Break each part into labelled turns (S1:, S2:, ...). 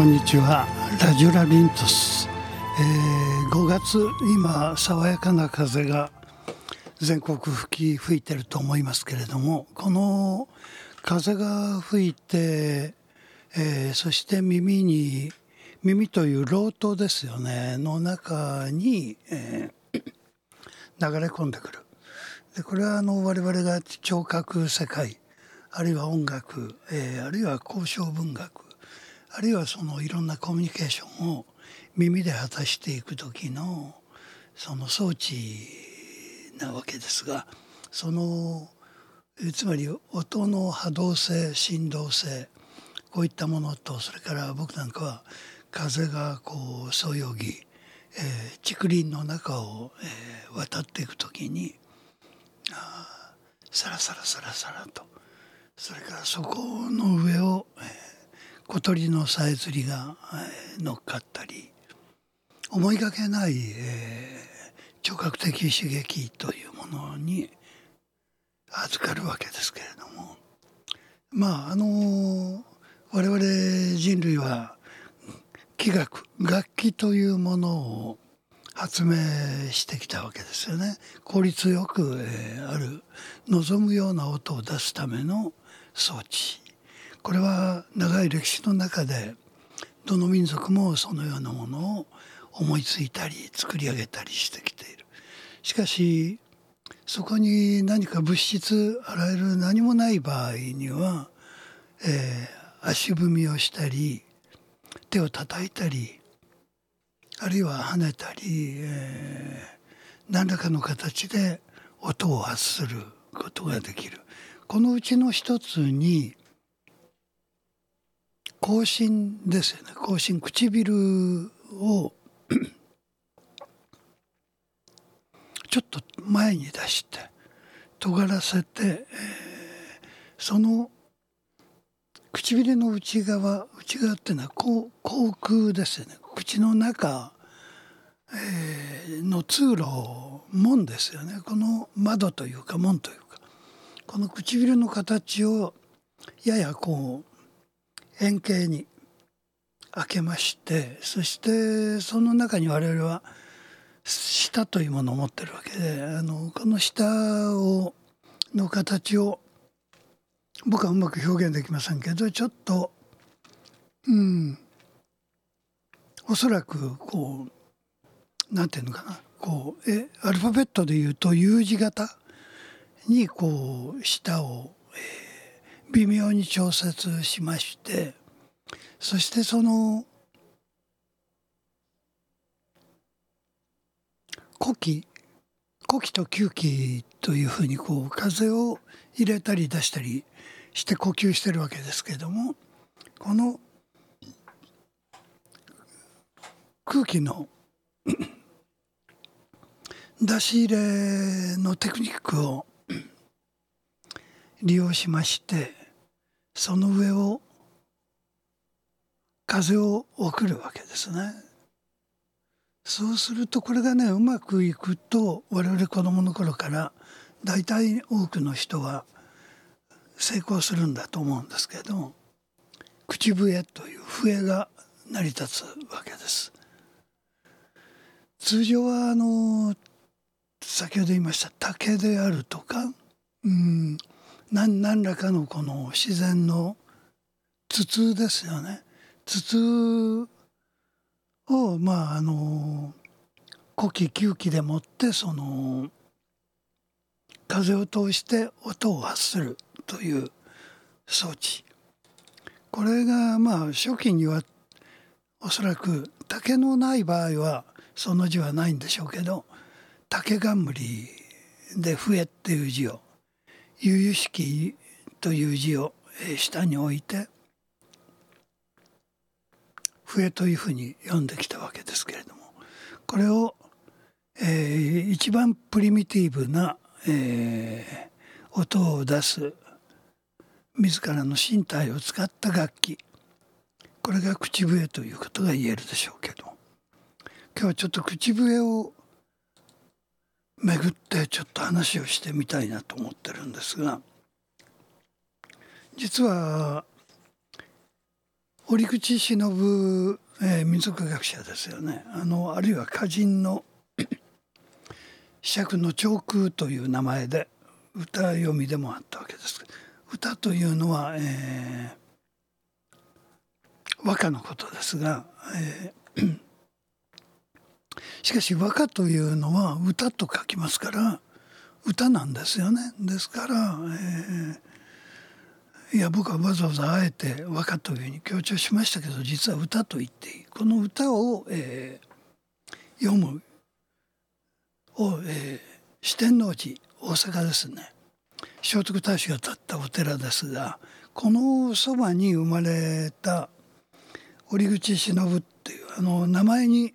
S1: こ
S2: んにちは。ラジュラリントス、えー、5月今爽やかな風が全国吹き吹いてると思いますけれどもこの風が吹いて、えー、そして耳に耳という漏斗ですよね。の中に、えー、流れ込んでくる。でこれはあの我々が聴覚世界あるいは音楽、えー、あるいは交渉文学あるいはそのいろんなコミュニケーションを耳で果たしていく時のその装置なわけですがそのつまり音の波動性振動性こういったものとそれから僕なんかは風がこうそよぎ、えー、竹林の中を、えー、渡っていく時にあサラサラサラサラとそれからそこの上を、えー、小鳥のさえずりが、乗っかったり思いがけない、えー、聴覚的刺激というものに預かるわけですけれども。まああの我々人類は器楽楽器というものを発明してきたわけですよね。効率よく、えー、ある望むような音を出すための装置。これは長い歴史の中でどの民族もそのようなものを思いついたり作り上げたりしてきている。しかしそこに何か物質あらゆる何もない場合には、えー、足踏みをしたり手を叩いたりあるいは跳ねたり、えー、何らかの形で音を発することができる。このうちの一つに口唇ですよね。口唇唇を ちょっと前に出して尖らせて、えー、その唇の内側内側っていうのは口口腔ですよね。口の中、えー、の通路門ですよね。この窓というか門というか。この唇の形をややこう円形に開けましてそしてその中に我々は舌というものを持ってるわけであのこの舌をの形を僕はうまく表現できませんけどちょっとうんおそらくこうなんていうのかなこうえアルファベットで言うと U 字型にこう舌を、えー、微妙に調節しましてそしてその呼気呼気と吸気というふうにこう風を入れたり出したりして呼吸してるわけですけれどもこの空気の 出し入れのテクニックを利用しましてその上を風を送るわけですね。そうするとこれがねうまくいくと我々子どもの頃から大体多くの人は成功するんだと思うんですけれども口笛という笛が成り立つわけです。通常はあの先ほど言いました竹であるとかうん何何らかのこの自然の筒ですよね。筒をまああの呼気吸気でもってその風を通して音を発するという装置。これがまあ初期にはおそらく竹のない場合はその字はないんでしょうけど竹冠で「笛」っていう字を「悠々しき」という字を下に置いて「笛というふうに読んできたわけですけれどもこれを、えー、一番プリミティブな、えー、音を出す自らの身体を使った楽器。ここれが口笛ということが言えるでしょうけど今日はちょっと口笛をめぐってちょっと話をしてみたいなと思ってるんですが実は折口忍、えー、民族学者ですよね。あのあるいは歌人の 釈の長空という名前で歌読みでもあったわけです。歌というのは、えー、和歌のことですが、えー、しかし和歌というのは歌と書きますから歌なんですよね。ですから、えー、いや僕はわざわざあえて和歌というふうに強調しましたけど実は歌と言っていい。この歌を、えー、読むを、えー、四天王寺大阪ですね。聖徳太子が建ったお寺ですがこのそばに生まれた折口忍っていうあの名前に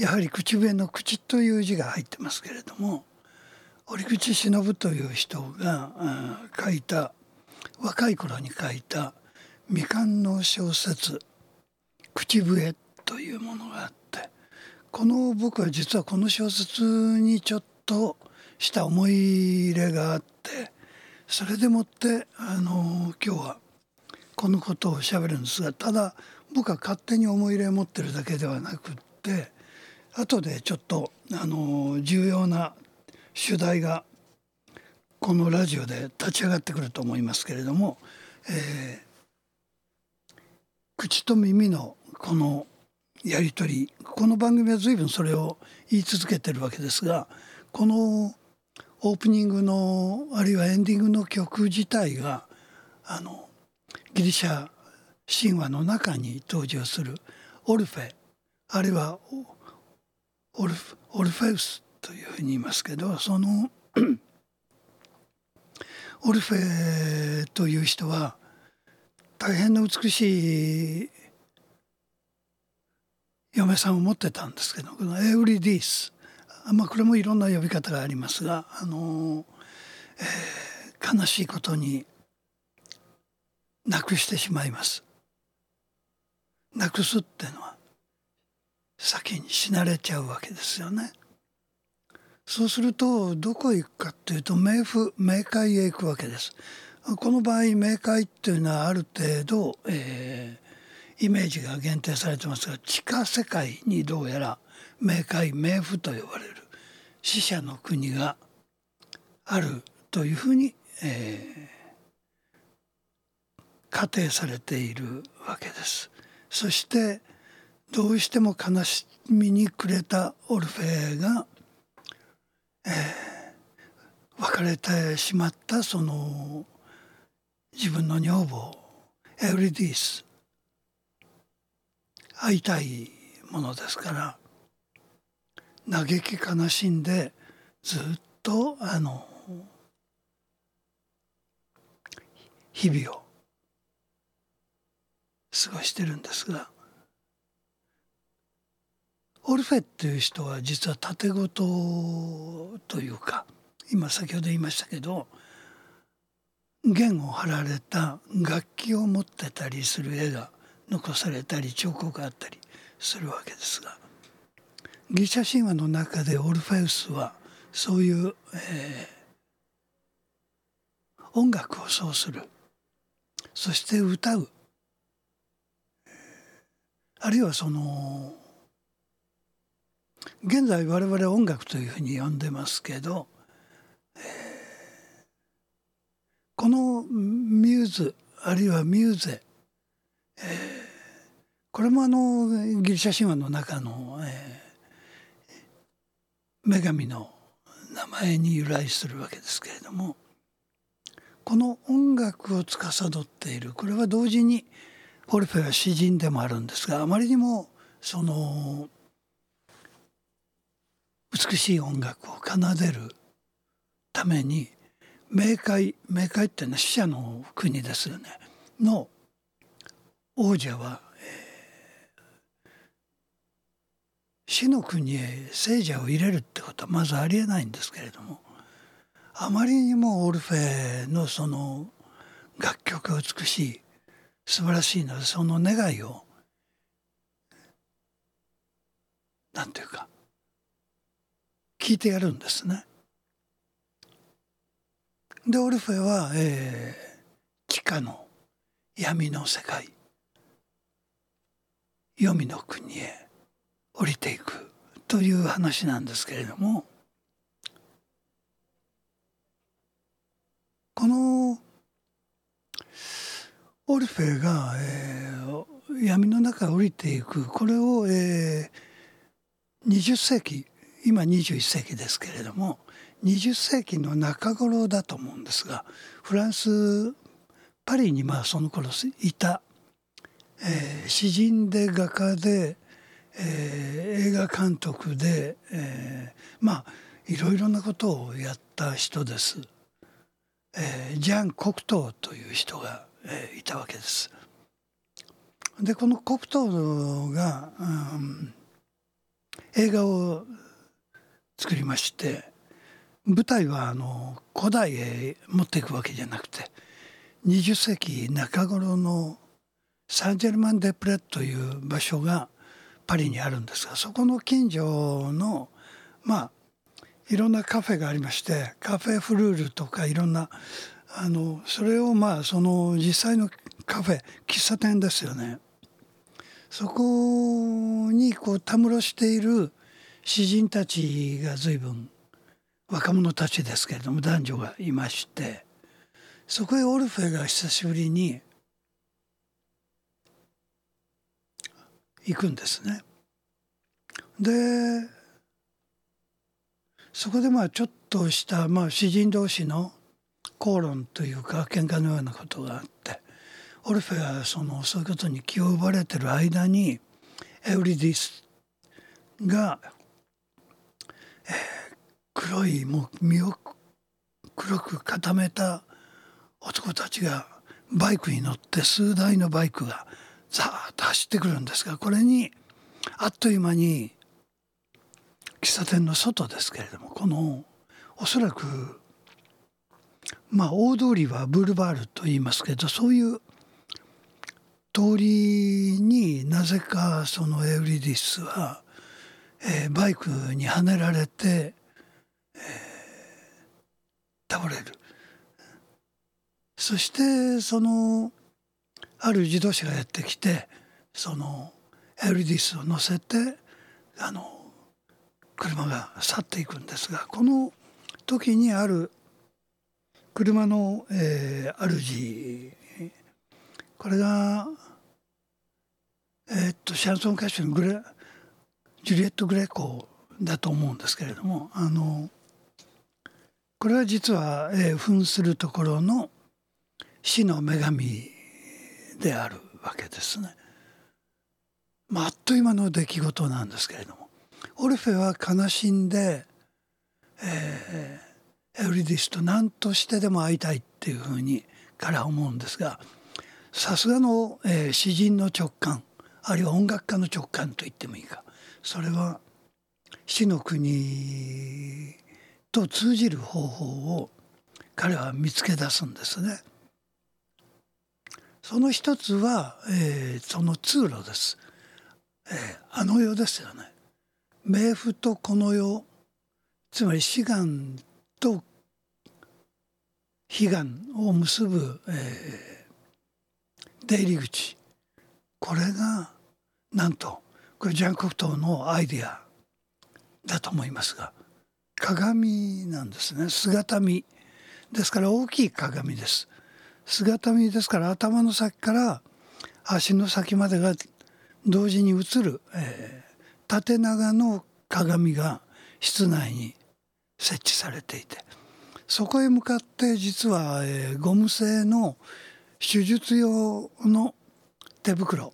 S2: やはり口笛の口という字が入ってますけれども折口忍という人が書いた若い頃に書いた未完の小説「口笛」というものがあってこの僕は実はこの小説にちょっとした思い入れがあってそれでもってあの今日はこのことをしゃべるんですがただ僕は勝手に思い入れを持ってるだけではなくって後でちょっとあの重要な主題がこのラジオで立ち上がってくると思いますけれども、えー、口と耳のこのやり取りこの番組は随分それを言い続けてるわけですがこのオープニングのあるいはエンディングの曲自体があのギリシャ神話の中に登場するオルフェあるいはオルフオルフェウスというふうに言いますけどその オルフェという人は大変な美しい嫁さんを持ってたんですけどこのエウリディスまあこれもいろんな呼び方がありますがあの、えー、悲しいことになくしてしまいます。なくすっていうのは先に死なれちゃうわけですよね。そうするとどこへ行くかっていうと冥府冥界へ行くわけです。この場合冥界っていうのはある程度、えー、イメージが限定されてますが地下世界にどうやら冥界冥府と呼ばれる死者の国があるというふうに、えー、仮定されているわけです。そしてどうしても悲しみに暮れたオルフェが、えー、別れてしまったその自分の女房エウリディス。会いたいものですから嘆き悲しんでずっとあの日々を過ごしてるんですがオルフェっていう人は実は盾事というか今先ほど言いましたけど弦を張られた楽器を持ってたりする絵が残されたり彫刻があったりするわけですがギリシャ神話の中でオルフェウスはそういう、えー、音楽を奏する。そして歌う。あるいはその現在我々音楽というふうに呼んでますけど、えー、このミューズあるいはミューゼ、えー、これもあのギリシャ神話の中の、えー、女神の名前に由来するわけですけれどもこの音楽を司っているこれは同時にオルフェは詩人でもあるんですがあまりにもその美しい音楽を奏でるために冥界冥界っていうのは死者の国ですよね。の王者は、えー、死の国へ聖者を入れるってことはまずありえないんですけれどもあまりにもオルフェのその楽曲が美しい素晴らしいのでその願いをなんていうか聞いてやるんですね。でオルフェは、えー、地下の闇の世界黄泉の国へ降りていくという話なんですけれどもこのオルフェが、えー、闇の中へ降りていくこれを、えー、20世紀今21世紀ですけれども20世紀の中頃だと思うんですがフランスパリにまあその頃いた、えー、詩人で画家で、えー、映画監督で、えー、まあいろいろなことをやった人です。えー、ジャン・コクトーという人が、えー、いたわけです。でこのコクトーが、うん、映画を作りまして舞台はあの古代へ持っていくわけじゃなくて20世紀中頃のサンジェルマン・デ・プレという場所がパリにあるんですがそこの近所のまあいろんなカフェがありましてカフェフルールとかいろんなあのそれをまあその実際のカフェ喫茶店ですよね。そこにこうたむろしている詩人たちが随分若者たちですけれども男女がいましてそこへオルフェが久しぶりに行くんですね。でそこでまあちょっとしたまあ詩人同士の口論というか喧嘩のようなことがあってオルフェはそのそういうことに気を奪われてる間にエウリディスが、黒いもう身を黒く固めた男たちがバイクに乗って数台のバイクがザーッと走ってくるんですがこれにあっという間に喫茶店の外ですけれどもこのおそらくまあ大通りはブルバールと言いますけどそういう通りになぜかそのエウリディスは、えー、バイクにはねられて、えー、倒れる。そしてそのある自動車がやってきてそのエルディスを乗せてあの車が去っていくんですがこの時にある車の、えー、主これがえー、っとシャンソン歌手のグレージュリエット・グレコだと思うんですけれどもあのこれは実は、えー、扮するところの死の女神であるわけですね。まあ、あっという間の出来事なんですけれどもオルフェは悲しんで、えー、エウリディスと何としてでも会いたいっていうふうに彼は思うんですがさすがの、えー、詩人の直感あるいは音楽家の直感と言ってもいいかそれは死の国と通じる方法を彼は見つけ出すんですね。その一つは、えー、その通路です、えー、あの世ですよね。冥府とこの世つまり志願と悲願を結ぶ、えー、出入り口。これがなんとこれジャン・コクトーのアイデアだと思いますが鏡なんですね。姿見。ですから大きい鏡です。姿見ですから頭の先から足の先までが同時に映る、えー、縦長の鏡が室内に設置されていてそこへ向かって実は、えー、ゴム製の手術用の手袋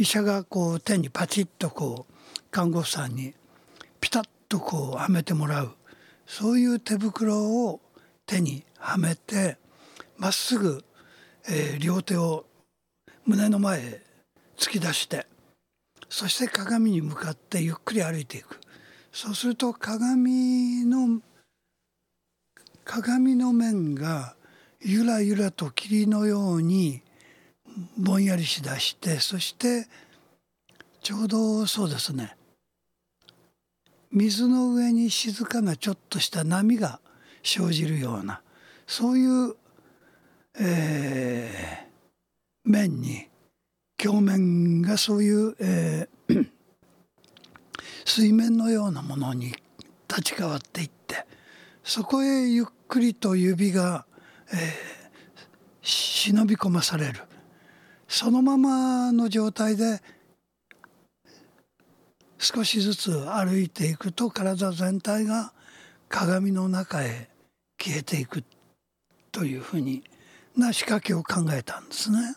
S2: 医者がこう手にパチッとこう看護婦さんにピタッとこうはめてもらうそういう手袋を手にはめてまっすぐえー、両手を胸の前へ突き出してそして鏡に向かってゆっくり歩いていく。そうすると鏡の鏡の面がゆらゆらと霧のようにぼんやりしだしてそしてちょうどそうですね。水の上に静かなちょっとした波が生じるようなそういう、えー、面に鏡面がそういう、えー、水面のようなものに立ち変わっていってそこへゆっくりと指が、えー、忍び込まされる。そのままの状態で少しずつ歩いていくと体全体が鏡の中へ消えていくというふうにな仕掛けを考えたんですね。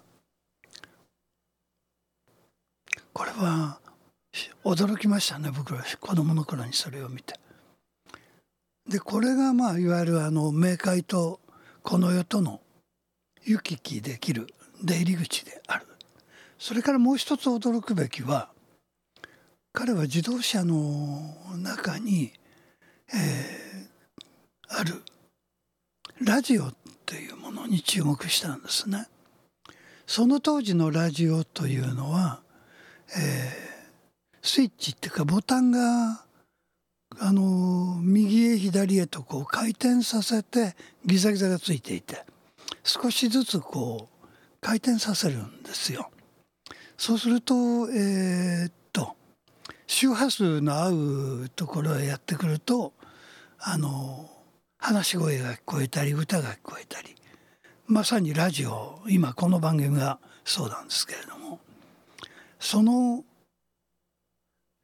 S2: これは驚きましたね僕は子供の頃にそれを見て。でこれがまあいわゆるあの冥界とこの世との行き来できる出入り口であるそれからもう一つ驚くべきは彼は自動車の中に、えー、あるラジオっていうものに注目したんですね。その当時のラジオというのは、えー、スイッチっていうかボタンがあの右へ左へとこう回転させてギザギザがついていて少しずつこう回転させるんですよ。そうするとえー、っと周波数の合うところへやってくるとあの話し声が聞こえたり歌が聞こえたりまさにラジオ今この番組がそうなんですけれどもその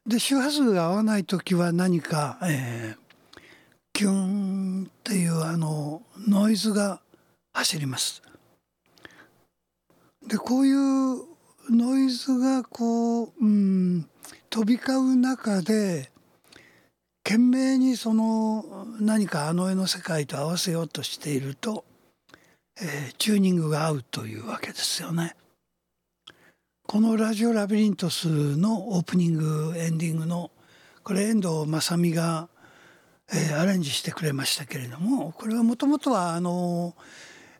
S2: で周波数が合わない時は何か、えー、キュンっていうあのノイズが走ります。でこういうノイズがこう、うん、飛び交う中で懸命にその何かあの絵の世界と合わせようとしていると、えー、チューニングが合うというわけですよね。この「ラジオラビリントス」のオープニングエンディングのこれ遠藤正美が、えー、アレンジしてくれましたけれどもこれはもともとはあの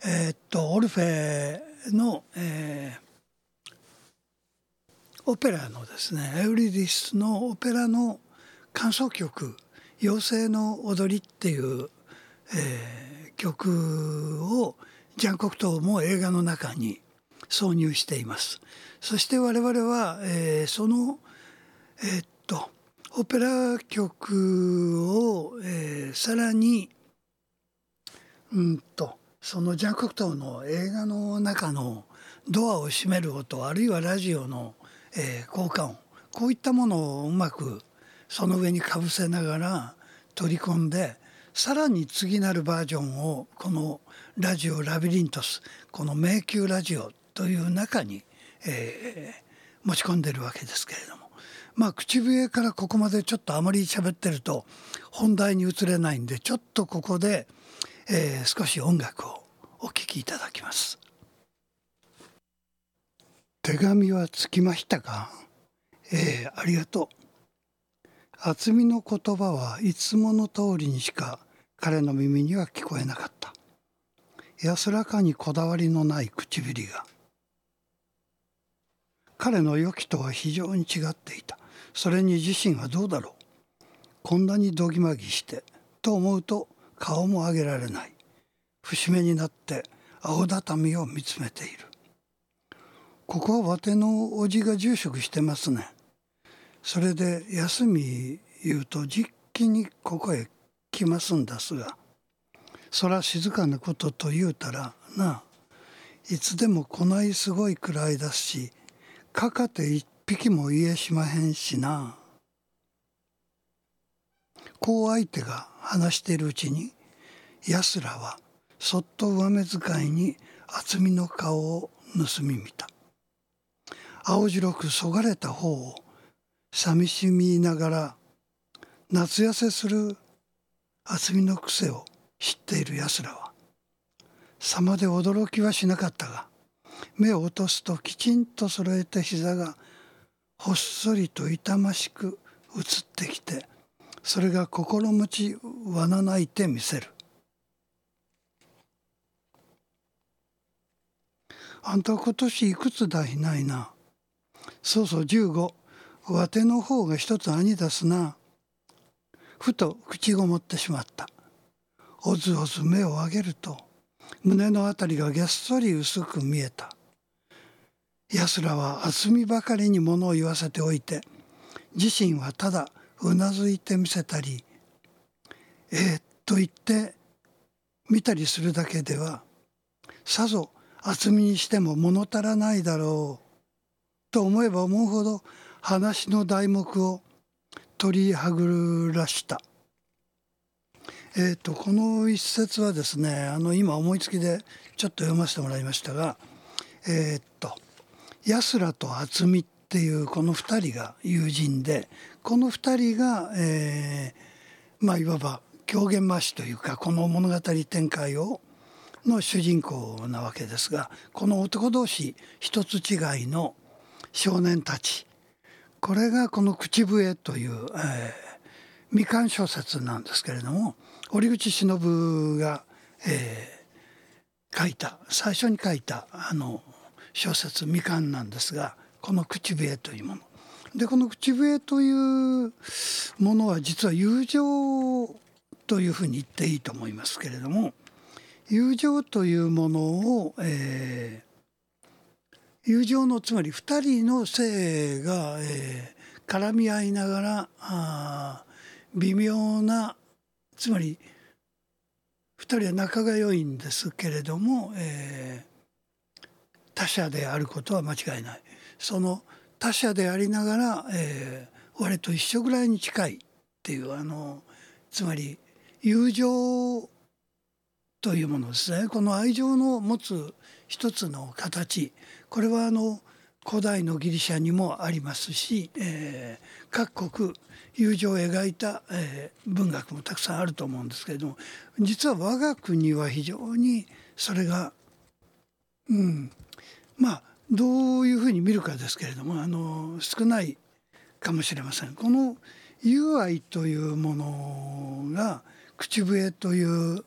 S2: えー、っとオルフェの、えー、オペラのですねエウリディスのオペラの感想曲「妖精の踊り」っていう、えー、曲をジャン・コクトーも映画の中に挿入しています。そして我々は、えー、そのえー、っとオペラ曲を、えー、さらにうんとそのジャン・コクトーの映画の中のドアを閉める音あるいはラジオの、えー、効果音こういったものをうまくその上にかぶせながら取り込んでさらに次なるバージョンをこの「ラジオラビリントス」この迷宮ラジオという中に、えー、持ち込んでるわけですけれども。まあ口笛からここまでちょっとあまり喋ってると本題に移れないんでちょっとここで「えー、少し音楽をお聴きいただきます。手紙はつきましたか？えー、ありがとう。厚みの言葉はいつもの通りにしか彼の耳には聞こえなかった。安らかにこだわりのない唇が。彼の良きとは非常に違っていた。それに自身はどうだろう。こんなにどぎまぎしてと思うと顔も上げられない。節目になって青畳を見つめている。ここはわてのおじが住職してますね。それで休み言うと実機にここへ来ますんですがそら静かなことと言うたらないつでもこないすごいくらいだしかかて一匹も言えしまへんしなこう相手が話しているうちに安らはそっと上目遣いに厚みの顔を盗み見た。青白くそがれた方を寂しみながら夏痩せする厚みの癖を知っている奴らは様で驚きはしなかったが目を落とすときちんと揃えた膝がほっそりと痛ましく映ってきてそれが心持ちわなないてみせるあんた今年いくつだいないな。そうそう15。わての方が一つ兄出すな。ふと口ごもってしまった。おずおず目を上げると胸のあたりがげっそり薄く見えた。奴らは厚みばかりに物を言わせておいて自身はただうなずいてみせたり「えー、と言って見たりするだけではさぞ厚みにしても物足らないだろうと思えば思うほど話の題目を取りはぐらした。えーと、この一節はですねあの今思いつきでちょっと読ませてもらいましたがえっ、と安らと渥美っていうこの2人が友人でこの2人が、えー、まあいわば狂言回しというかこの物語展開をの主人公なわけですがこの男同士一つ違いの少年たちこれがこの「口笛」という、えー、未完小説なんですけれども折口忍が、えー、書いた最初に書いたあの小説未完なんですがこの「口笛」というもの。でこの口笛というものは実は友情というふうに言っていいと思いますけれども友情というものを、えー、友情のつまり2人の性が、えー、絡み合いながらあ微妙なつまり2人は仲が良いんですけれども、えー、他者であることは間違いない。その他者でありながら、えー、俺と一緒ぐらいに近いっていうあのつまり友情というものですね。この愛情の持つ一つの形。これはあの古代のギリシャにもありますし、えー、各国友情を描いた、えー、文学もたくさんあると思うんですけれども実は我が国は非常にそれが、うん、まあどういうふうに見るかですけれどもあの少ないかもしれません。この友愛というものが口笛という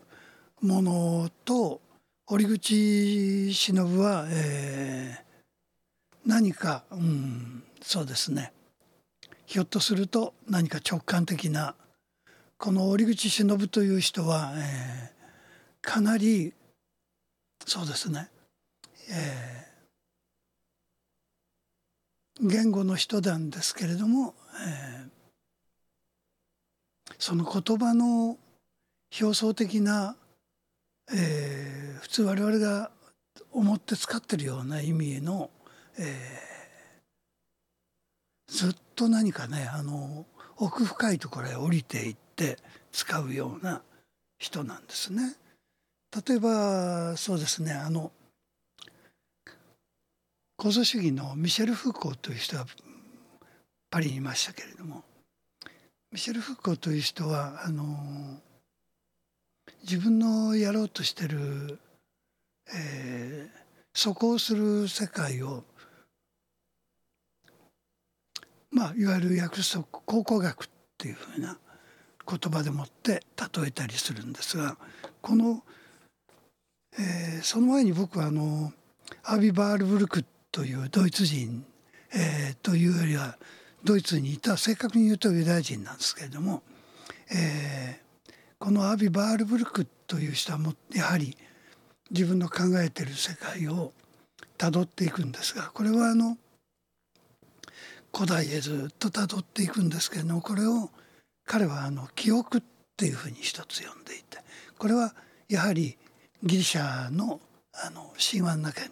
S2: ものと折口忍は、えー、何か、うん、そうですねひょっとすると何か直感的なこの折口忍という人は、えー、かなりそうですね、えー、言語の人なんですけれども、えー、その言葉の表層的な、えー、普通我々が思って使ってるような意味の、えー、ずっと何かねあの奥深いところへ降りていって使うような人なんですね。例えばそうですねあの構造主義のミシェル・フーコーという人がパリにいましたけれどもミシェル・フーコーという人はあの自分のやろうとしてる、えー、そこをする世界をまあいわゆる約束考古学っていうふうな言葉でもって例えたりするんですがこの、えー、その前に僕はあのアビ・バールブルクっというドイツ人、えー、というよりはドイツにいた正確に言うとユダヤ人なんですけれども、えー、このアビ・バールブルクという人はもやはり自分の考えてる世界をたどっていくんですがこれはあの古代へずっとたどっていくんですけれどもこれを彼はあの記憶っていうふうに一つ呼んでいてこれはやはりギリシャのあの神話の中に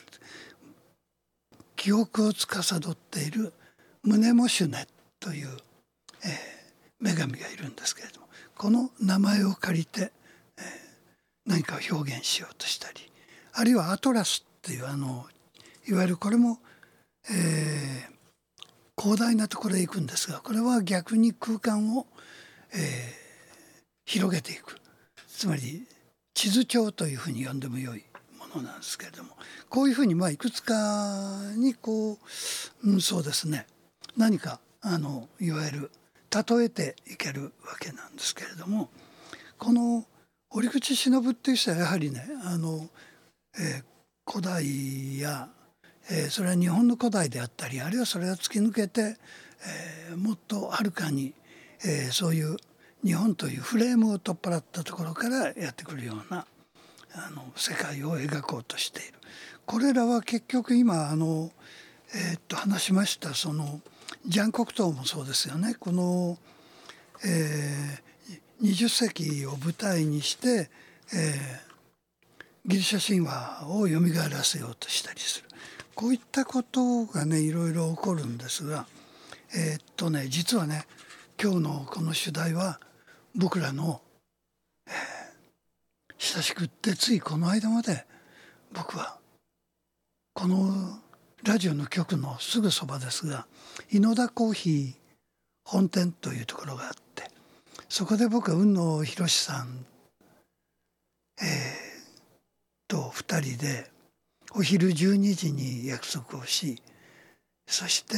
S2: 記憶を司っているムネモシュネという、えー、女神がいるんですけれどもこの名前を借りて、えー、何かを表現しようとしたりあるいはアトラスっていうあのいわゆるこれも、えー、広大なところへ行くんですがこれは逆に空間を、えー、広げていく。つまり地図帳というふうに呼んでもよい。ものなんですけれどもこういうふうにまあいくつかにこう、うん、そうですね。何かあのいわゆる例えていけるわけなんですけれどもこの折口忍っていう人はやはりねあの、えー、古代やえー、それは日本の古代であったりあるいはそれを突き抜けて、えー、もっとはるかに、えー、そういう日本というフレームを取っ払ったところからやってくるようなあの世界を描こうとしている。これらは結局今あの、えー、っと話しましたそのジャン・コクトーもそうですよね。この、えー、20世紀を舞台にして、えー、ギリシャ神話を蘇らせようとしたりするこういったことがねいろいろ起こるんですがえー、っとね実はね今日のこの主題は僕らの、親しくってついこの間まで僕はこのラジオの局のすぐそばですが井野田コーヒー本店というところがあってそこで僕は雲野博さん、えー、と2人でお昼12時に約束をしそして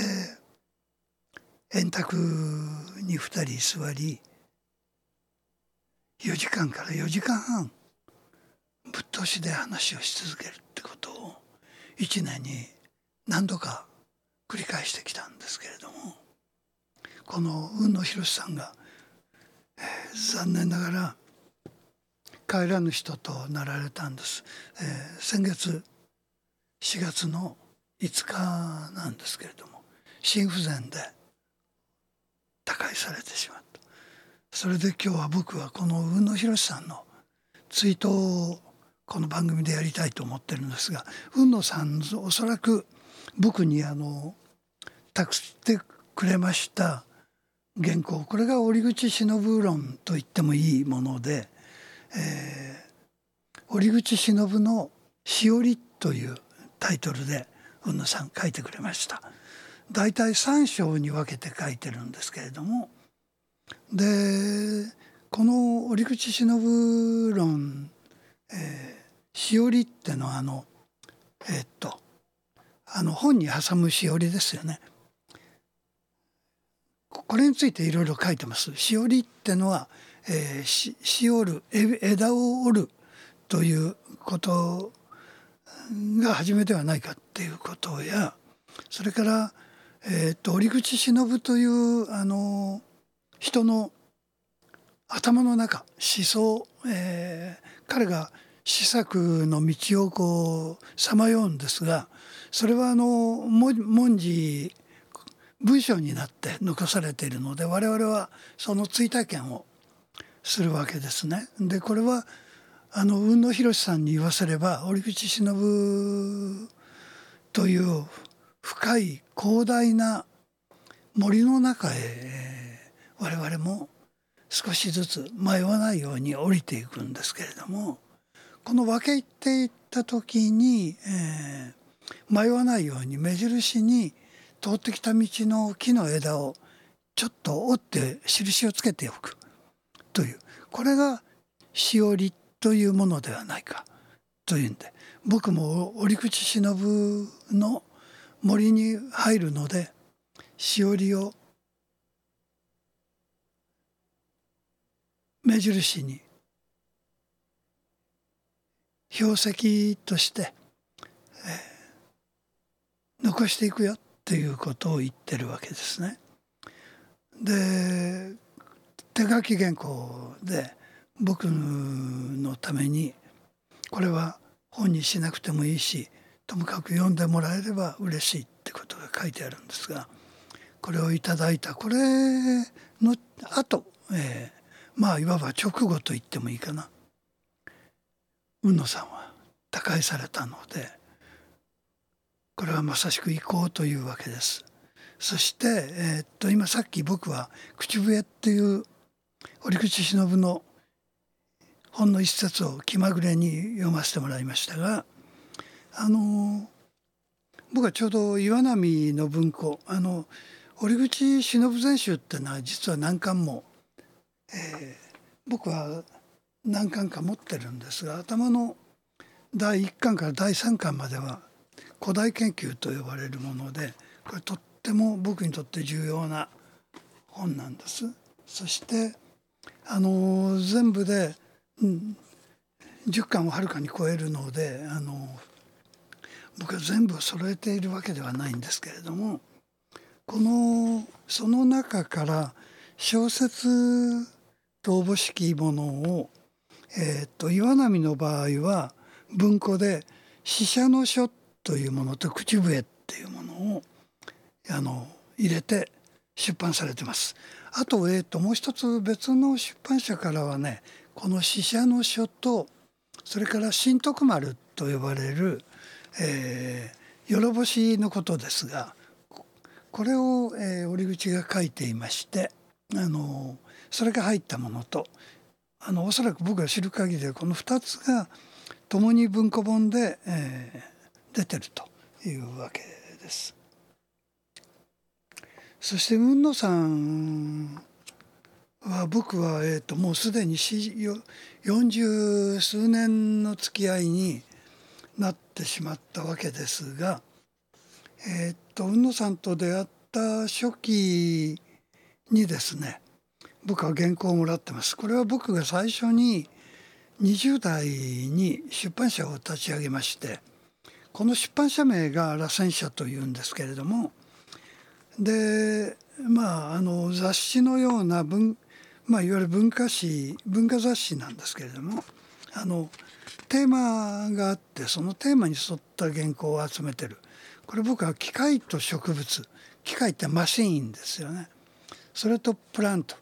S2: 円卓に2人座り4時間から4時間半ぶっ通しで話をし続けるってことを1年に何度か繰り返してきたんですけれどもこの雲野博さんが、えー、残念ながら帰らぬ人となられたんです、えー、先月4月の5日なんですけれども心不全で他界されてしまった。それで今日は僕はこの雲野博さんの追悼をこの番組でやりたいと思ってるんですが雲野さんおそらく僕にあの託してくれました原稿これが折口忍論と言ってもいいもので、えー、折口忍の「しおり」というタイトルで雲野さん書いてくれました。大体3章に分けて書いてるんですけれどもでこの折口忍論「えー、しおり」ってのはあのえー、っとあの本に挟むしおりですよね。これについていろいろ書いてます。しおりってのは、えー、ししおる枝を折るということが初めではないかっていうことやそれから、えーと、折口忍というあの人の頭の中思想、えー、彼が施策の道をこうさまようんですがそれはあの文字文章になって残されているので我々はその追体験をするわけですね。でこれはあの雲野博さんに言わせれば折口忍という深い広大な森の中へ我々も少しずつ迷わないように降りていくんですけれどもこの分け入っていった時に、えー、迷わないように目印に通ってきた道の木の枝をちょっと折って印をつけておく。という。これがしおりというものではないかというんで。僕も折口忍の森に入るのでしおりを目印に標石として、えー残していくよっていうことを言ってるわけですね。で手書き原稿で僕のためにこれは本にしなくてもいいしともかく読んでもらえれば嬉しいってことが書いてあるんですがこれをいただいたこれのあと、えー、まあいわば直後と言ってもいいかな海野さんは他界されたので。これはまさしく移行というわけです。そして、えー、っと今さっき僕は「口笛」っていう折口忍の本の一節を気まぐれに読ませてもらいましたがあの僕はちょうど岩波の文庫あの折口忍全集っていうのは実は何巻も、えー、僕は何巻か持ってるんですが頭の第1巻から第3巻までは古代研究と呼ばれるものでこれとっても僕にとって重要な本なんです。そしてあの全部で、うん、10巻をはるかに超えるのであの僕は全部揃えているわけではないんですけれどもこのその中から小説とおぼしきものを、えー、と岩波の場合は文庫で「死者の書」というものと「口笛」っていうものをあの入れて出版されてます。あと,、えー、ともう一つ別の出版社からはねこの「死者の書」とそれから「新徳丸」と呼ばれる、えー、よろぼしのことですがこれを、えー、折口が書いていましてあのそれが入ったものとあのおそらく僕が知る限りでこの2つが共に文庫本で、えー、出てるというわけです。そして雲野さんは僕は、えーと、もうすでに40数年の付き合いになってしまったわけですが、えーと、雲野さんと出会った初期にですね僕は原稿をもらってます。これは僕が最初に20代に出版社を立ち上げましてこの出版社名が螺旋社というんですけれどもでまああの雑誌のような文、まあ、いわゆる文化誌文化雑誌なんですけれどもあのテーマがあってそのテーマに沿った原稿を集めてる。これ僕は機械と植物。機械ってマシーンですよね。それとプラント、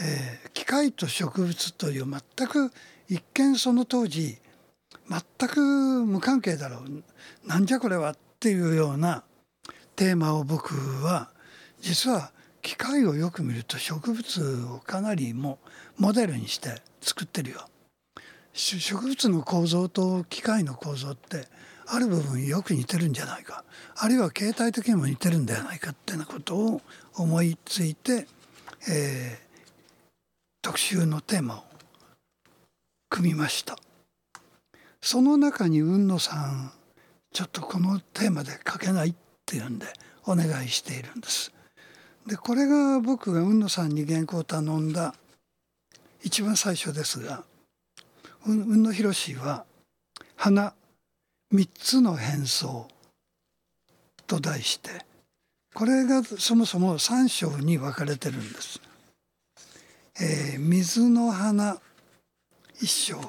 S2: えー、機械と植物という全く一見その当時全く無関係だろうなんじゃこれはっていうようなテーマを僕は実は機械をよく見ると植物をかなりもモデルにして作ってるよ。植物の構造と機械の構造ってある部分よく似てるんじゃないかあるいは形態的にも似てるんではないかってなことを思いついて、えー、特集のテーマを組みましたその中に雲野さんちょっとこのテーマで書けないっていうんでお願いしているんです。でこれが僕が雲野さんに原稿を頼んだ一番最初ですが雲野博は「花三つの変装」と題してこれがそもそも3章に分かれてるんです。えー、水の花一章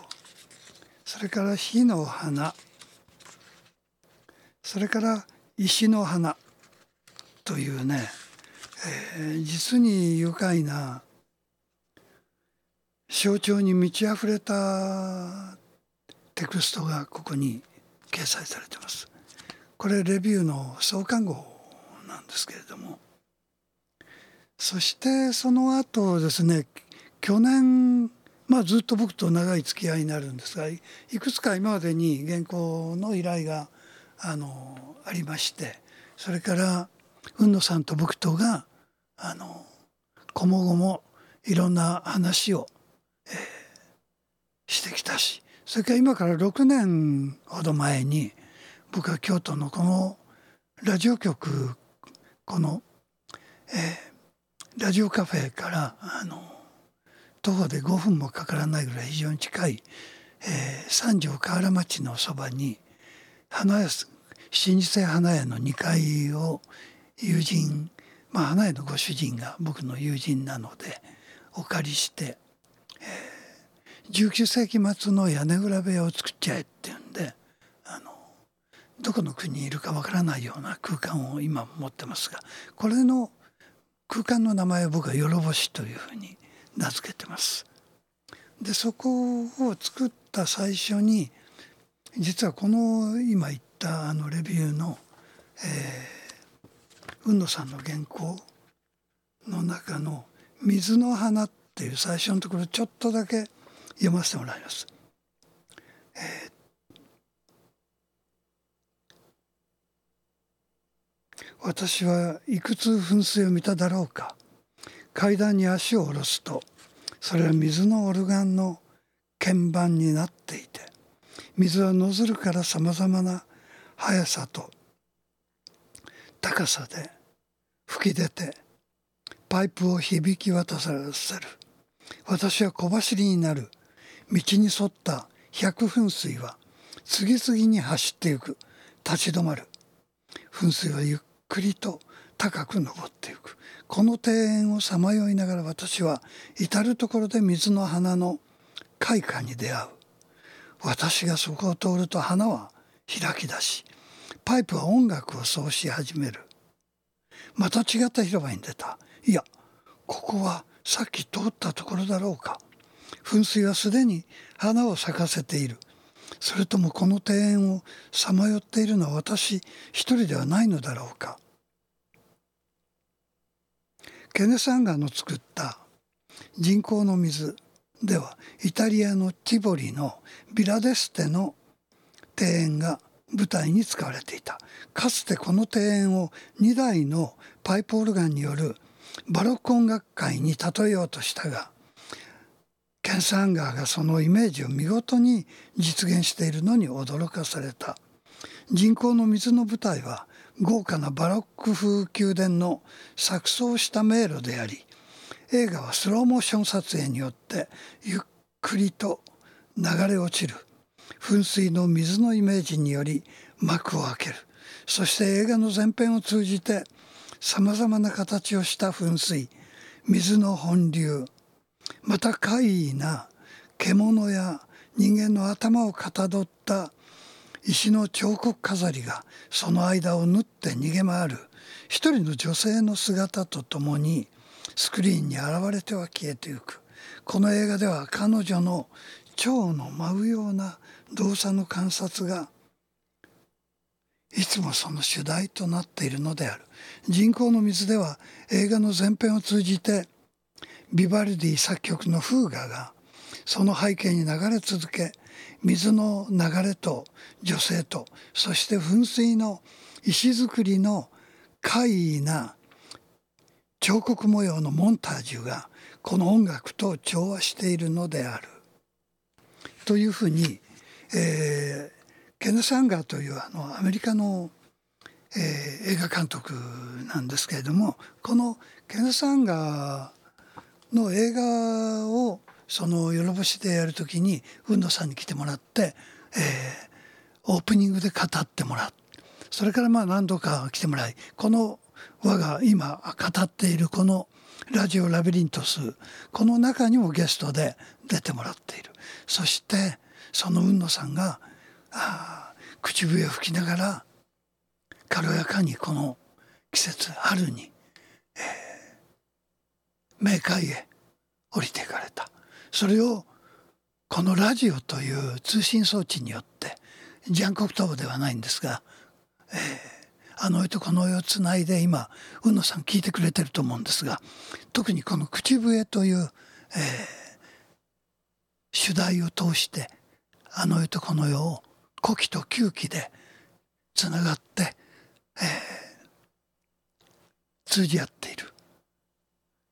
S2: それから火の花。それから石の花というね、えー、実に愉快な象徴に満ち溢れたテクストがここに掲載されてます。これレビューの創刊号なんですけれども。そしてその後ですね去年まあずっと僕と長い付き合いになるんですがいくつか今までに原稿の依頼があのありましてそれから海野さんと僕とがあのこもごもいろんな話を、えー、してきたしそれから今から6年ほど前に僕は京都のこのラジオ局この、えー、ラジオカフェからあの徒歩で5分もかからないぐらい非常に近い、えー、三条河原町のそばに花屋老舗花屋の2階を友人まあ花屋のご主人が僕の友人なのでお借りして、えー、19世紀末の屋根裏部屋を作っちゃえっていうんであのどこの国にいるかわからないような空間を今持ってますがこれの空間の名前を僕は「よろぼし」というふうに名付けてます。でそこを作った最初に実はこの今言ったあのレビューの、えー、雲野さんの原稿の中の「水の花」っていう最初のところちょっとだけ読ませてもらいます。えー私はいくつ噴水を見ただろうか。階段に足を下ろすとそれは水のオルガンの鍵盤になっていて水はノズルからさまざまな速さと高さで吹き出てパイプを響き渡させる。私は小走りになる。道に沿った百噴水は次々に走ってゆく。立ち止まる。噴水はゆっくりと高く登っていく。この庭園をさまよいながら私は至る所で水の花の開花に出会う。私がそこを通ると花は開き出しパイプは音楽を奏し始める。また違った広場に出た。いやここはさっき通ったところだろうか。噴水はすでに花を咲かせている。それともこの庭園をさまよっているのは私一人ではないのだろうか。ケネサンガの作った人工の水ではイタリアのティボリのビラデステの庭園が舞台に使われていた。かつてこの庭園を2台のパイプオルガンによるバロック音楽会に例えようとしたがケンサンガーがそのイメージを見事に実現しているのに驚かされた。人工の水の舞台は豪華なバロック風宮殿の錯綜した迷路であり映画はスローモーション撮影によってゆっくりと流れ落ちる。噴水の水のイメージにより幕を開ける。そして映画の前編を通じてさまざまな形をした噴水。水の本流。また怪異な獣や人間の頭をかたどった石の彫刻飾りがその間を縫って逃げ回る。一人の女性の姿とともにスクリーンに現れては消えていく。この映画では彼女の蝶の舞うような動作の観察がいつもその主題となっているのである。人工の水では映画の前編を通じてビバルディ作曲のフーガがその背景に流れ続け水の流れと女性とそして噴水の石造りの怪異な彫刻模様のモンタージュがこの音楽と調和しているのである。というふうに、えー、ケネ・サンガーというあのアメリカの、えー、映画監督なんですけれどもこのケネ・サンガーの映画をその夜星でやる時に運野さんに来てもらって、えー、オープニングで語ってもらう。それからまあ何度か来てもらいこの我が今語っているこのラジオラビリントスこの中にもゲストで出てもらっている。そしてその海野さんがあ口笛を吹きながら軽やかにこの季節春に、えー、冥界へ降りていかれた。それをこのラジオという通信装置によってジャンコプトーブではないんですが、えー、あの世とこの世をつないで今海野さん聞いてくれてると思うんですが特にこの口笛という、えー、主題を通してあの世とこの世を古希と旧希でつながって、えー、通じ合っている。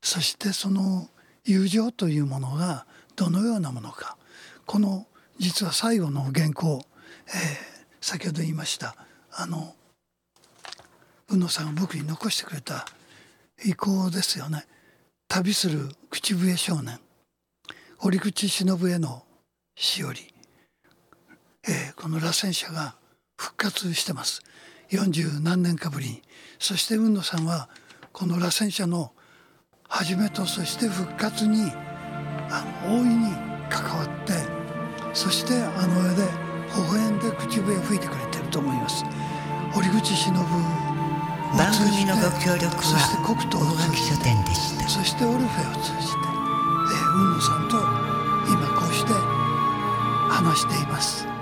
S2: そしてその友情というものがどのようなものか。この実は最後の原稿、えー、先ほど言いましたあの宇野さんが僕に残してくれた意向ですよね。旅する口笛少年。折口忍へのしおり、えー、この螺旋者が復活してます。40何年かぶりに。そして海野さんはこの螺旋者のはじめとそして復活に大いに関わってそしてあの世で微笑んで口笛吹いてくれてると思います堀口忍
S1: 番組のご協力は大垣書店でした
S2: そしてオルフェを通じて海野、さんと今こうして話しています。